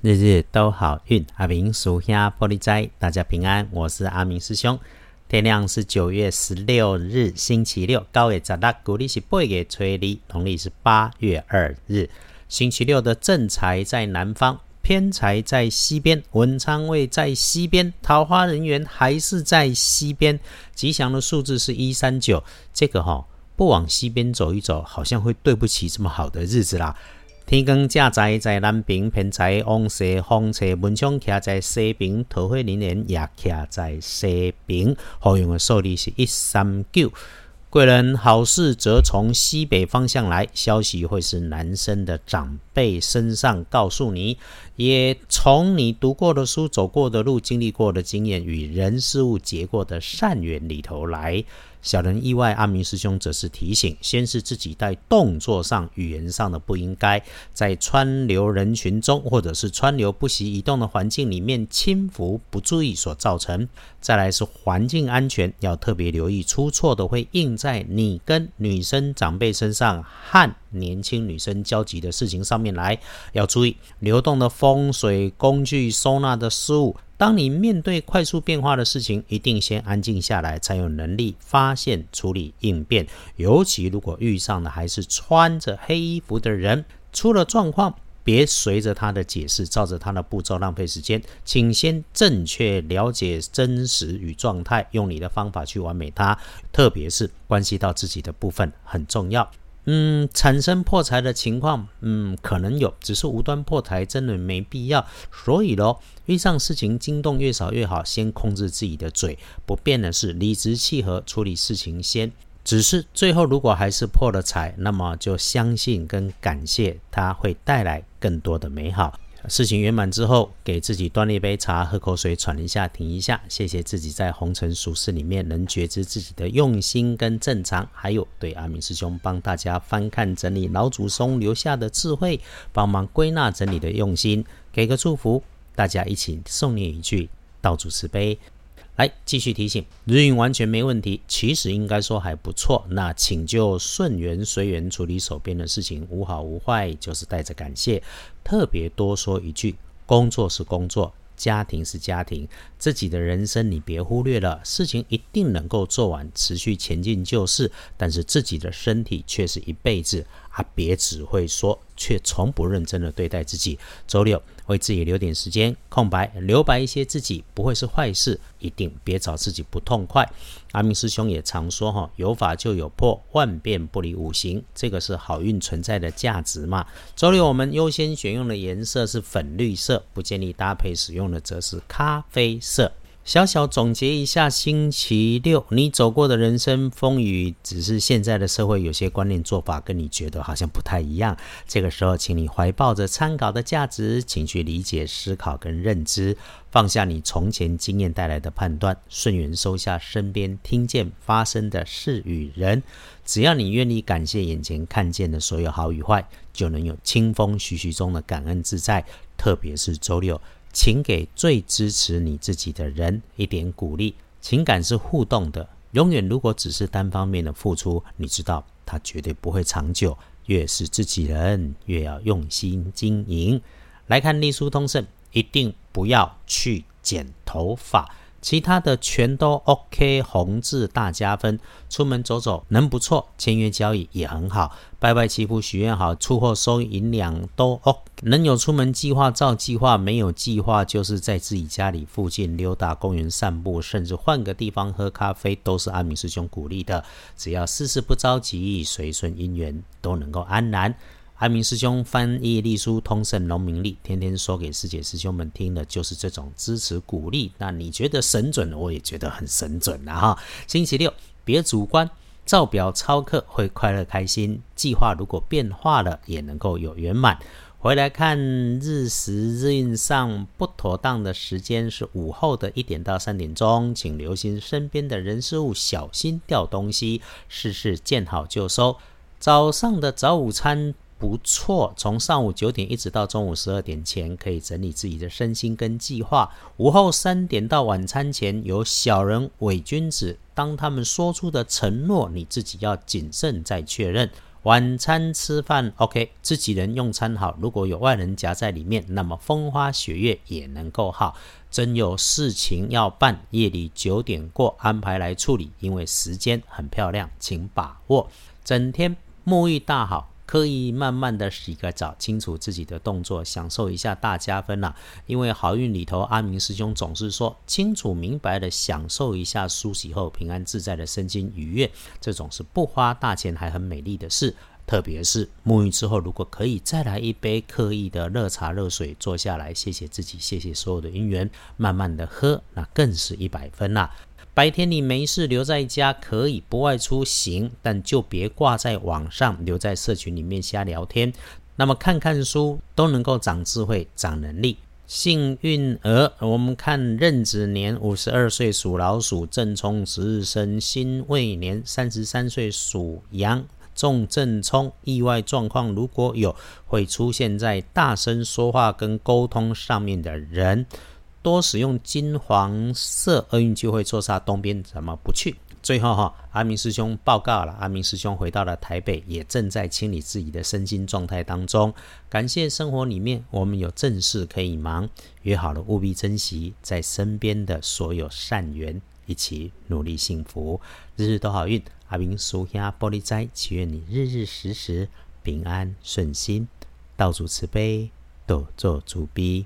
日日都好运，阿明属下玻璃斋，大家平安。我是阿明师兄。天亮是九月十六日，星期六，高月十六，古历是八月初二，农历是八月二日。星期六的正财在南方，偏财在西边，文昌位在西边，桃花人员还是在西边。吉祥的数字是一三九，这个哈不往西边走一走，好像会对不起这么好的日子啦。天光正在在南边，偏在往西方侧，文昌徛在西边，桃花人缘也徛在西边。好用的数字是一三九。贵人好事则从西北方向来，消息会是男生的长辈身上告诉你，也从你读过的书、走过的路、经历过的经验与人事物结过的善缘里头来。小人意外，阿明师兄则是提醒：先是自己在动作上、语言上的不应该，在川流人群中或者是川流不息移动的环境里面轻浮不注意所造成。再来是环境安全，要特别留意出错的会印在你跟女生长辈身上和年轻女生交集的事情上面来，要注意流动的风水工具收纳的失误。当你面对快速变化的事情，一定先安静下来，才有能力发现、处理、应变。尤其如果遇上的还是穿着黑衣服的人，出了状况，别随着他的解释，照着他的步骤浪费时间，请先正确了解真实与状态，用你的方法去完美它。特别是关系到自己的部分很重要。嗯，产生破财的情况，嗯，可能有，只是无端破财真的没必要。所以咯，遇上事情惊动越少越好，先控制自己的嘴。不变的是理直气和处理事情先。只是最后如果还是破了财，那么就相信跟感谢，它会带来更多的美好。事情圆满之后，给自己端了一杯茶，喝口水，喘一下，停一下，谢谢自己在红尘俗世里面能觉知自己的用心跟正常，还有对阿明师兄帮大家翻看整理老祖宗留下的智慧，帮忙归纳整理的用心，给个祝福，大家一起诵念一句道祖慈悲。来继续提醒，日运完全没问题，其实应该说还不错。那请就顺缘随缘处理手边的事情，无好无坏，就是带着感谢。特别多说一句，工作是工作，家庭是家庭，自己的人生你别忽略了。事情一定能够做完，持续前进就是。但是自己的身体却是一辈子啊！别只会说，却从不认真的对待自己。周六。为自己留点时间空白，留白一些自己不会是坏事，一定别找自己不痛快。阿明师兄也常说哈，有法就有破，万变不离五行，这个是好运存在的价值嘛。周六我们优先选用的颜色是粉绿色，不建议搭配使用的则是咖啡色。小小总结一下，星期六你走过的人生风雨，只是现在的社会有些观念做法跟你觉得好像不太一样。这个时候，请你怀抱着参考的价值，请去理解、思考跟认知，放下你从前经验带来的判断，顺缘收下身边听见发生的事与人。只要你愿意感谢眼前看见的所有好与坏，就能有清风徐徐中的感恩自在。特别是周六。请给最支持你自己的人一点鼓励。情感是互动的，永远如果只是单方面的付出，你知道它绝对不会长久。越是自己人，越要用心经营。来看隶书通胜，一定不要去剪头发。其他的全都 OK，红字大加分。出门走走能不错，签约交易也很好。拜拜祈福许愿好，出货收银两都 OK。能有出门计划照计划，没有计划就是在自己家里附近溜达公园散步，甚至换个地方喝咖啡，都是阿明师兄鼓励的。只要事事不着急，随顺因缘，都能够安然。阿明师兄翻译隶书通胜农民历，天天说给师姐师兄们听的，就是这种支持鼓励。那你觉得神准，我也觉得很神准了哈。星期六别主观，照表操课会快乐开心。计划如果变化了，也能够有圆满。回来看日时日运上不妥当的时间是午后的一点到三点钟，请留心身边的人事物，小心掉东西。事事见好就收。早上的早午餐。不错，从上午九点一直到中午十二点前，可以整理自己的身心跟计划。午后三点到晚餐前，有小人伪君子，当他们说出的承诺，你自己要谨慎再确认。晚餐吃饭 OK，自己人用餐好。如果有外人夹在里面，那么风花雪月也能够好。真有事情要办，夜里九点过安排来处理，因为时间很漂亮，请把握。整天沐浴大好。可以慢慢的洗个澡，清楚自己的动作，享受一下大加分啦。因为好运里头，阿明师兄总是说，清楚明白的享受一下梳洗后平安自在的身心愉悦，这种是不花大钱还很美丽的事。特别是沐浴之后，如果可以再来一杯刻意的热茶热水，坐下来，谢谢自己，谢谢所有的姻缘，慢慢的喝，那更是一百分啦。白天你没事留在家可以不外出行，但就别挂在网上，留在社群里面瞎聊天。那么看看书都能够长智慧、长能力。幸运儿，我们看壬子年五十二岁属老鼠，正冲十日生辛未年三十三岁属羊，重正冲。意外状况如果有，会出现在大声说话跟沟通上面的人。多使用金黄色，厄运就会坐煞东边，怎么不去？最后哈，阿明师兄报告了，阿明师兄回到了台北，也正在清理自己的身心状态当中。感谢生活里面我们有正事可以忙，约好了务必珍惜在身边的所有善缘，一起努力幸福，日日都好运。阿明叔兄玻璃斋，祈愿你日日时时平安顺心，道主慈悲，多做主逼。